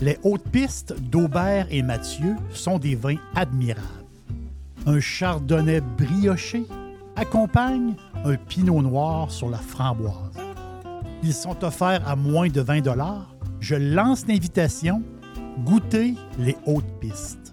Les hautes pistes d'Aubert et Mathieu sont des vins admirables. Un chardonnay brioché accompagne un pinot noir sur la framboise. Ils sont offerts à moins de 20 Je lance l'invitation. Goûtez les hautes pistes.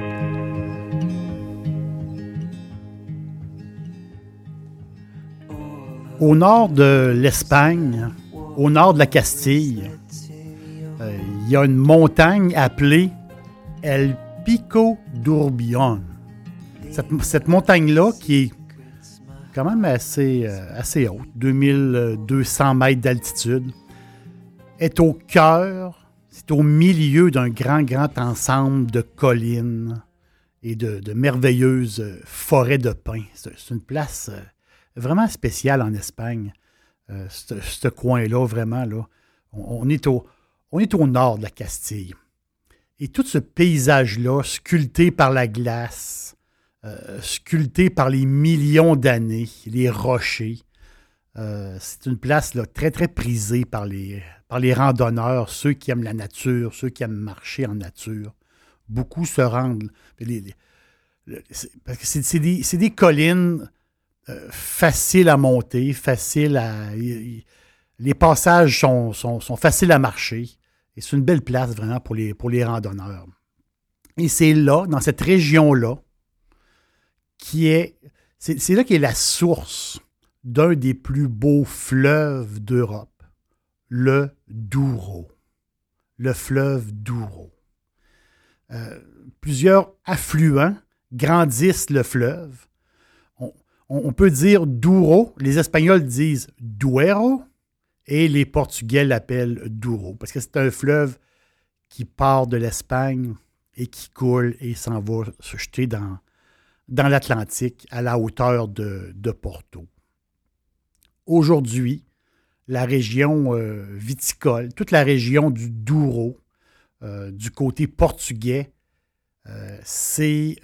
Au nord de l'Espagne, au nord de la Castille, euh, il y a une montagne appelée El Pico d'Urbion. Cette, montagne-là, qui est quand même assez, euh, haute, 2200 mètres d'altitude, est au cœur, c'est au milieu d'un grand, grand ensemble de collines et de, merveilleuses forêts de pins. C'est une place euh, vraiment spécial en Espagne, euh, ce coin-là, vraiment. Là. On, est au, on est au nord de la Castille. Et tout ce paysage-là, sculpté par la glace, euh, sculpté par les millions d'années, les rochers, euh, c'est une place là, très, très prisée par les, par les randonneurs, ceux qui aiment la nature, ceux qui aiment marcher en nature. Beaucoup se rendent. parce que c'est des, des, collines euh, facile à monter, facile à. Les passages sont, faciles à marcher. Et c'est une belle place vraiment pour les, randonneurs. Et c'est là, dans cette région-là, qui est. C'est là qui est la source d'un des plus beaux fleuves d'Europe, le Douro. Le fleuve Douro. Euh, plusieurs affluents grandissent le fleuve on, peut dire Douro. Les Espagnols disent Duero et les Portugais l'appellent Douro parce que c'est un fleuve qui part de l'Espagne et qui coule et s'en va se jeter dans, l'Atlantique à la hauteur de, Porto. Aujourd'hui, la région euh, viticole, toute la région du Douro, euh, du côté portugais, euh, c'est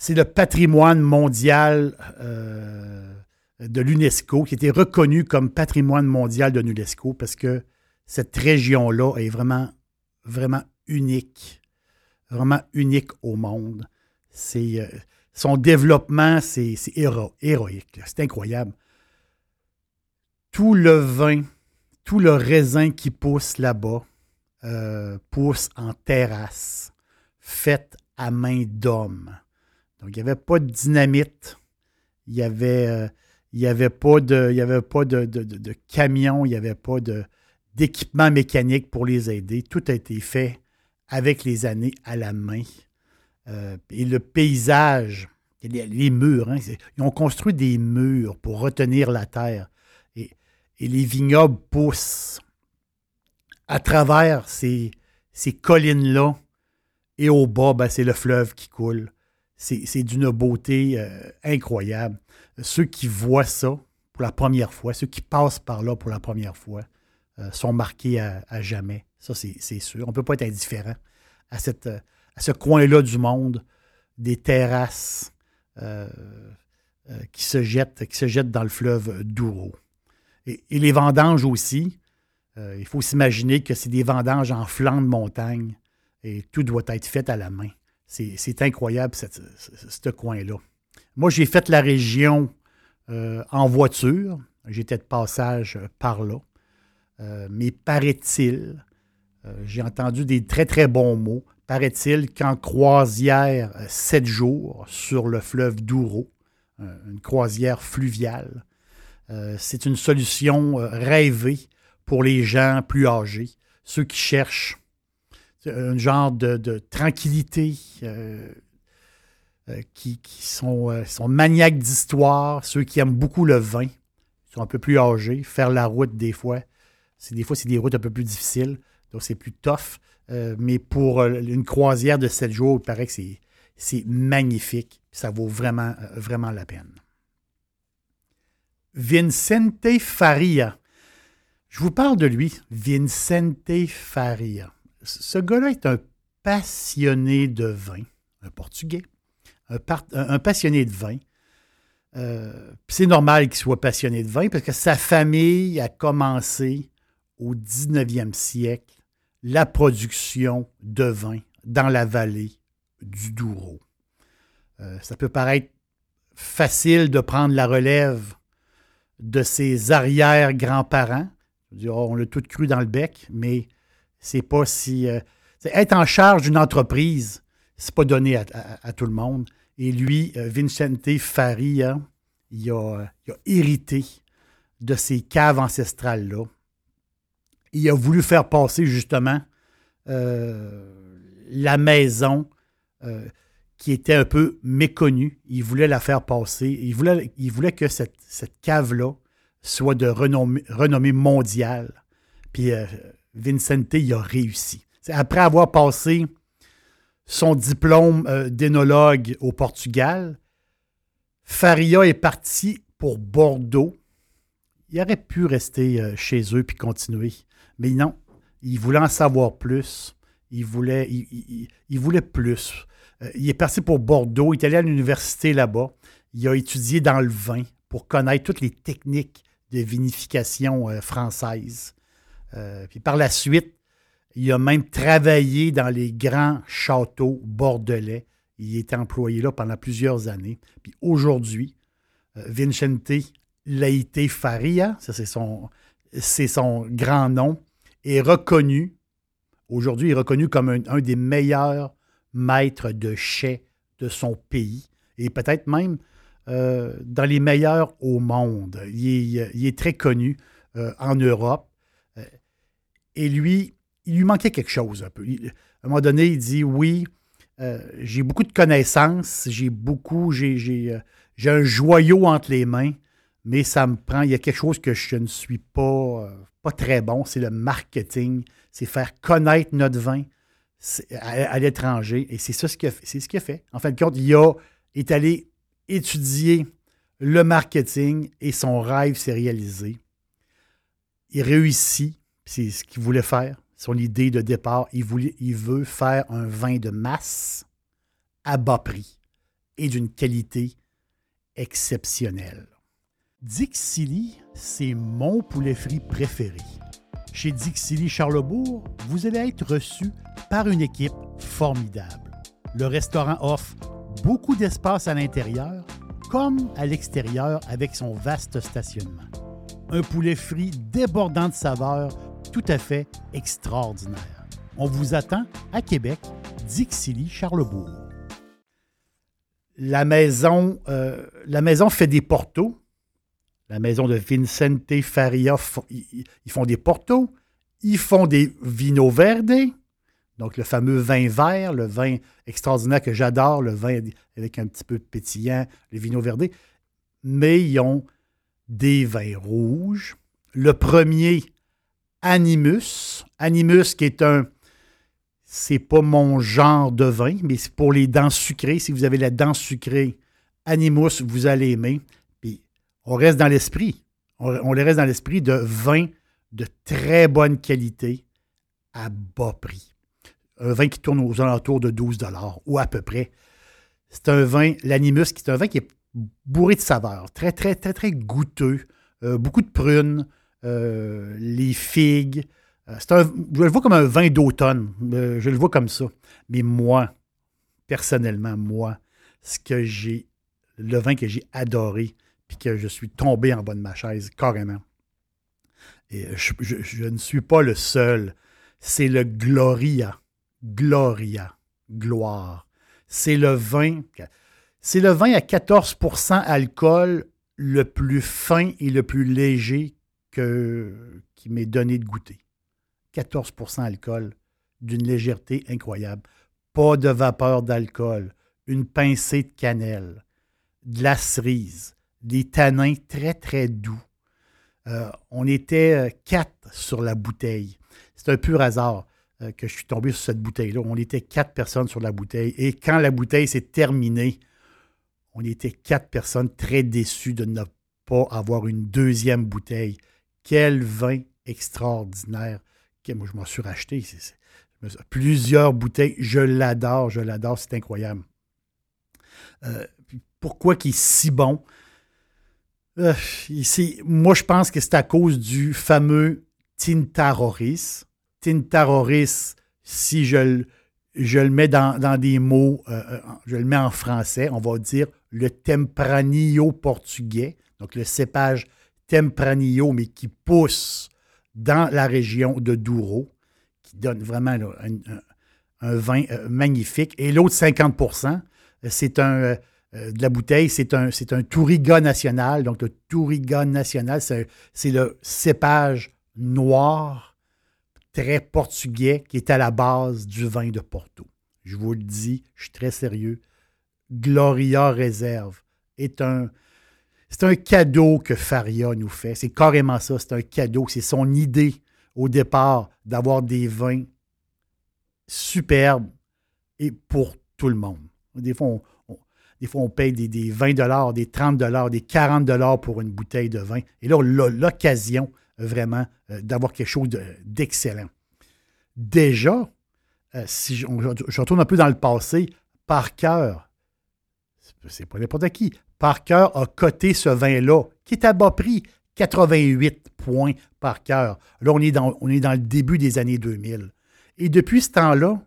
c'est le patrimoine mondial euh, de l'UNESCO, qui été reconnu comme patrimoine mondial de l'UNESCO parce que cette région-là est vraiment, vraiment unique, vraiment unique au monde. Euh, son développement, c'est, héroïque, c'est incroyable. Tout le vin, tout le raisin qui pousse là-bas euh, pousse en terrasse, faite à main d'homme. Donc, il n'y avait pas de dynamite. Il n'y avait, euh, avait pas de, il y avait pas de, camion, il n'y avait pas d'équipement mécanique pour les aider. Tout a été fait avec les années à la main. Euh, et le paysage, les, murs, hein, ils ont construit des murs pour retenir la terre. Et, les vignobles poussent à travers ces, ces collines-là. Et au bas, ben, c'est le fleuve qui coule c'est d'une beauté euh, incroyable. Ceux qui voient ça pour la première fois, ceux qui passent par là pour la première fois, euh, sont marqués à, jamais. Ça, c'est sûr. On ne peut pas être indifférent euh, à ce coin-là du monde, des terrasses qui, se jettent, dans le fleuve Douro. Et les vendanges aussi. il faut s'imaginer que c'est des vendanges en flanc de montagne et tout doit être fait à la main. C'est incroyable, ce coin-là. Moi, j'ai fait la région euh, en voiture. J'étais de passage euh, par là. Euh, mais paraît-il, j'ai entendu des très, très bons mots. Paraît-il qu'en croisière, sept jours sur le fleuve Douro, une croisière fluviale, c'est une solution rêvée pour les gens plus âgés, ceux qui cherchent un genre de, tranquillité, euh, euh, qui, sont, euh, sont, maniaques d'histoire, ceux qui aiment beaucoup le vin, sont un peu plus âgés, faire la route des fois. C'est, des fois, c'est des routes un peu plus difficiles, donc c'est plus tough. mais pour une croisière de 7 jours, il paraît que c'est, c'est magnifique. Ça vaut vraiment, vraiment la peine. Vincente Faria. Je vous parle de lui, Vincente Faria. Ce gars-là est un passionné de vin, un Portugais, un, passionné de vin. Euh, c'est normal qu'il soit passionné de vin parce que sa famille a commencé au 19e siècle la production de vin dans la vallée du Douro. Euh, ça peut paraître facile de prendre la relève de ses arrière-grands-parents. On l'a tout cru dans le bec, mais c'est pas si. Euh, être en charge d'une entreprise, c'est pas donné à, tout le monde. Et lui, euh, Vincente Faria, il a, hérité de ces caves ancestrales-là. Il a voulu faire passer justement euh, la maison qui était un peu méconnue. Il voulait la faire passer. Il voulait, que cette, cave-là soit de renommée, mondiale. Puis Vincente y a réussi. Après avoir passé son diplôme euh, d'énologue au Portugal, Faria est parti pour Bordeaux. Il aurait pu rester euh, chez eux puis continuer. Mais non, il voulait en savoir plus. Il voulait, il voulait plus. Euh, il est parti pour Bordeaux, il est allé à l'université là-bas. Il a étudié dans le vin pour connaître toutes les techniques de vinification française. Euh, puis par la suite, il a même travaillé dans les grands châteaux bordelais. Il était employé là pendant plusieurs années. Puis aujourd'hui, Vincente Laïté Faria, c'est son, grand nom, est reconnu, aujourd'hui, est reconnu comme un des meilleurs maître de chais de son pays et peut-être même euh, dans les meilleurs au monde. Il est, très connu euh, en Europe. Euh, et lui, il lui manquait quelque chose un peu. à un moment donné, il dit oui, j'ai beaucoup de connaissances, j'ai beaucoup, j'ai un joyau entre les mains, mais ça me prend, il y a quelque chose que je ne suis pas, pas très bon, c'est le marketing, c'est faire connaître notre vin, à, l'étranger. Et c'est ça ce qu'il a, ce qu'il a fait. En fin de compte, il est allé étudier le marketing et son rêve s'est réalisé. Il réussit, c'est ce qu'il voulait faire, son idée de départ. Il, veut faire un vin de masse à bas prix et d'une qualité exceptionnelle. Dixili, c'est mon poulet frit préféré. Chez Dixili Charlebourg, vous allez être reçu par une équipe formidable. Le restaurant offre beaucoup d'espace à l'intérieur comme à l'extérieur avec son vaste stationnement. Un poulet frit débordant de saveurs tout à fait extraordinaire. On vous attend à Québec, Dixilly, Charlebourg. La maison, euh, la maison fait des portos la maison de Vincente Faria, ils font des portos, ils font des vino verde, donc le fameux vin vert, le vin extraordinaire que j'adore, le vin avec un petit peu pétillant, le vino verde, mais ils ont des vins rouges. Le premier, Animus. Animus qui est un c'est pas mon genre de vin, mais c'est pour les dents sucrées. Si vous avez la dent sucrée, Animus, vous allez aimer on reste dans l'esprit. On, les reste dans l'esprit de vin de très bonne qualité à bas prix. Un vin qui tourne aux alentours de 12 ou à peu près. C'est un vin, l'Animus, qui est un vin qui est bourré de saveurs, très, très, très, très goûteux, euh, beaucoup de prunes, euh, les figues. Euh, un, je le vois comme un vin d'automne. je le vois comme ça. Mais moi, personnellement, moi, ce que j'ai, le vin que j'ai adoré, puis que je suis tombé en bas de ma chaise, carrément. Et je, ne suis pas le seul. C'est le Gloria. Gloria. Gloire. C'est le vin. C'est le vin à 14% alcool le plus fin et le plus léger que, qui m'est donné de goûter. 14% alcool, d'une légèreté incroyable. Pas de vapeur d'alcool, une pincée de cannelle, de la cerise, des tanins très, très doux. Euh, on était euh, quatre sur la bouteille. C'est un pur hasard euh, que je suis tombé sur cette bouteille-là. On était quatre personnes sur la bouteille. Et quand la bouteille s'est terminée, on était quatre personnes très déçues de ne pas avoir une deuxième bouteille. Quel vin extraordinaire. moi, je m'en suis racheté. plusieurs bouteilles. Je l'adore, je l'adore. C'est incroyable. pourquoi il est si bon? Euh, moi, je pense que c'est à cause du fameux Tintaroris. Tintaroris, si je, le mets dans, des mots, euh, euh, je le mets en français, on va dire le Tempranillo portugais, donc le cépage Tempranillo, mais qui pousse dans la région de Douro, qui donne vraiment un, vin magnifique. Et l'autre 50% c'est un, euh, de la bouteille, c'est un, c'est un Touriga national. Donc, le Touriga national, c'est, le cépage noir, très portugais, qui est à la base du vin de Porto. Je vous le dis, je suis très sérieux. Gloria Réserve est un. C'est un cadeau que Faria nous fait. C'est carrément ça. C'est un cadeau. C'est son idée au départ d'avoir des vins superbes et pour tout le monde. Des fois, on, des fois, on paye des, 20 des 30 des 40 pour une bouteille de vin. Et là, l'occasion vraiment euh, d'avoir quelque chose d'excellent. Déjà, euh, si je, retourne un peu dans le passé, Parker, c'est pas n'importe qui, Parker a coté ce vin-là, qui est à bas prix, 88 points par cœur. Là, on est, dans, le début des années 2000. Et depuis ce temps-là,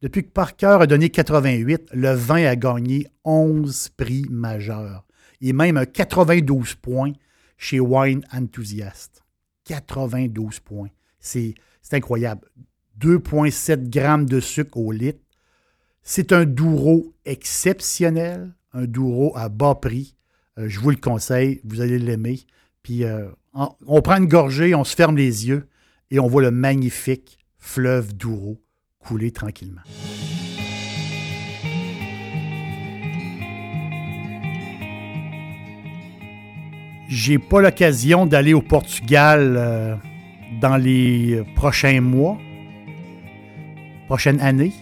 depuis que Parker a donné 88, le vin a gagné 11 prix majeurs et même 92 points chez Wine Enthusiast. 92 points. C'est incroyable. 2,7 grammes de sucre au litre. C'est un Douro exceptionnel, un Douro à bas prix. Euh, je vous le conseille, vous allez l'aimer. Puis euh, on prend une gorgée, on se ferme les yeux et on voit le magnifique fleuve Douro couler tranquillement. J'ai pas l'occasion d'aller au Portugal euh, dans les prochains mois, prochaine année,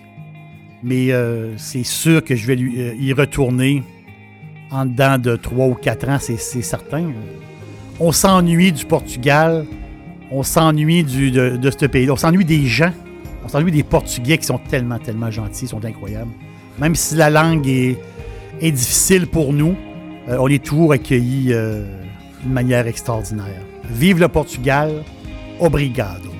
mais euh, c'est sûr que je vais euh, y retourner en dedans de trois ou quatre ans, c'est certain. On s'ennuie du Portugal, on s'ennuie de, de ce pays, on s'ennuie des gens on s'ennuie des Portugais qui sont tellement, tellement gentils, sont incroyables. Même si la langue est, difficile pour nous, euh, on est toujours accueillis d'une manière extraordinaire. Vive le Portugal, obrigado.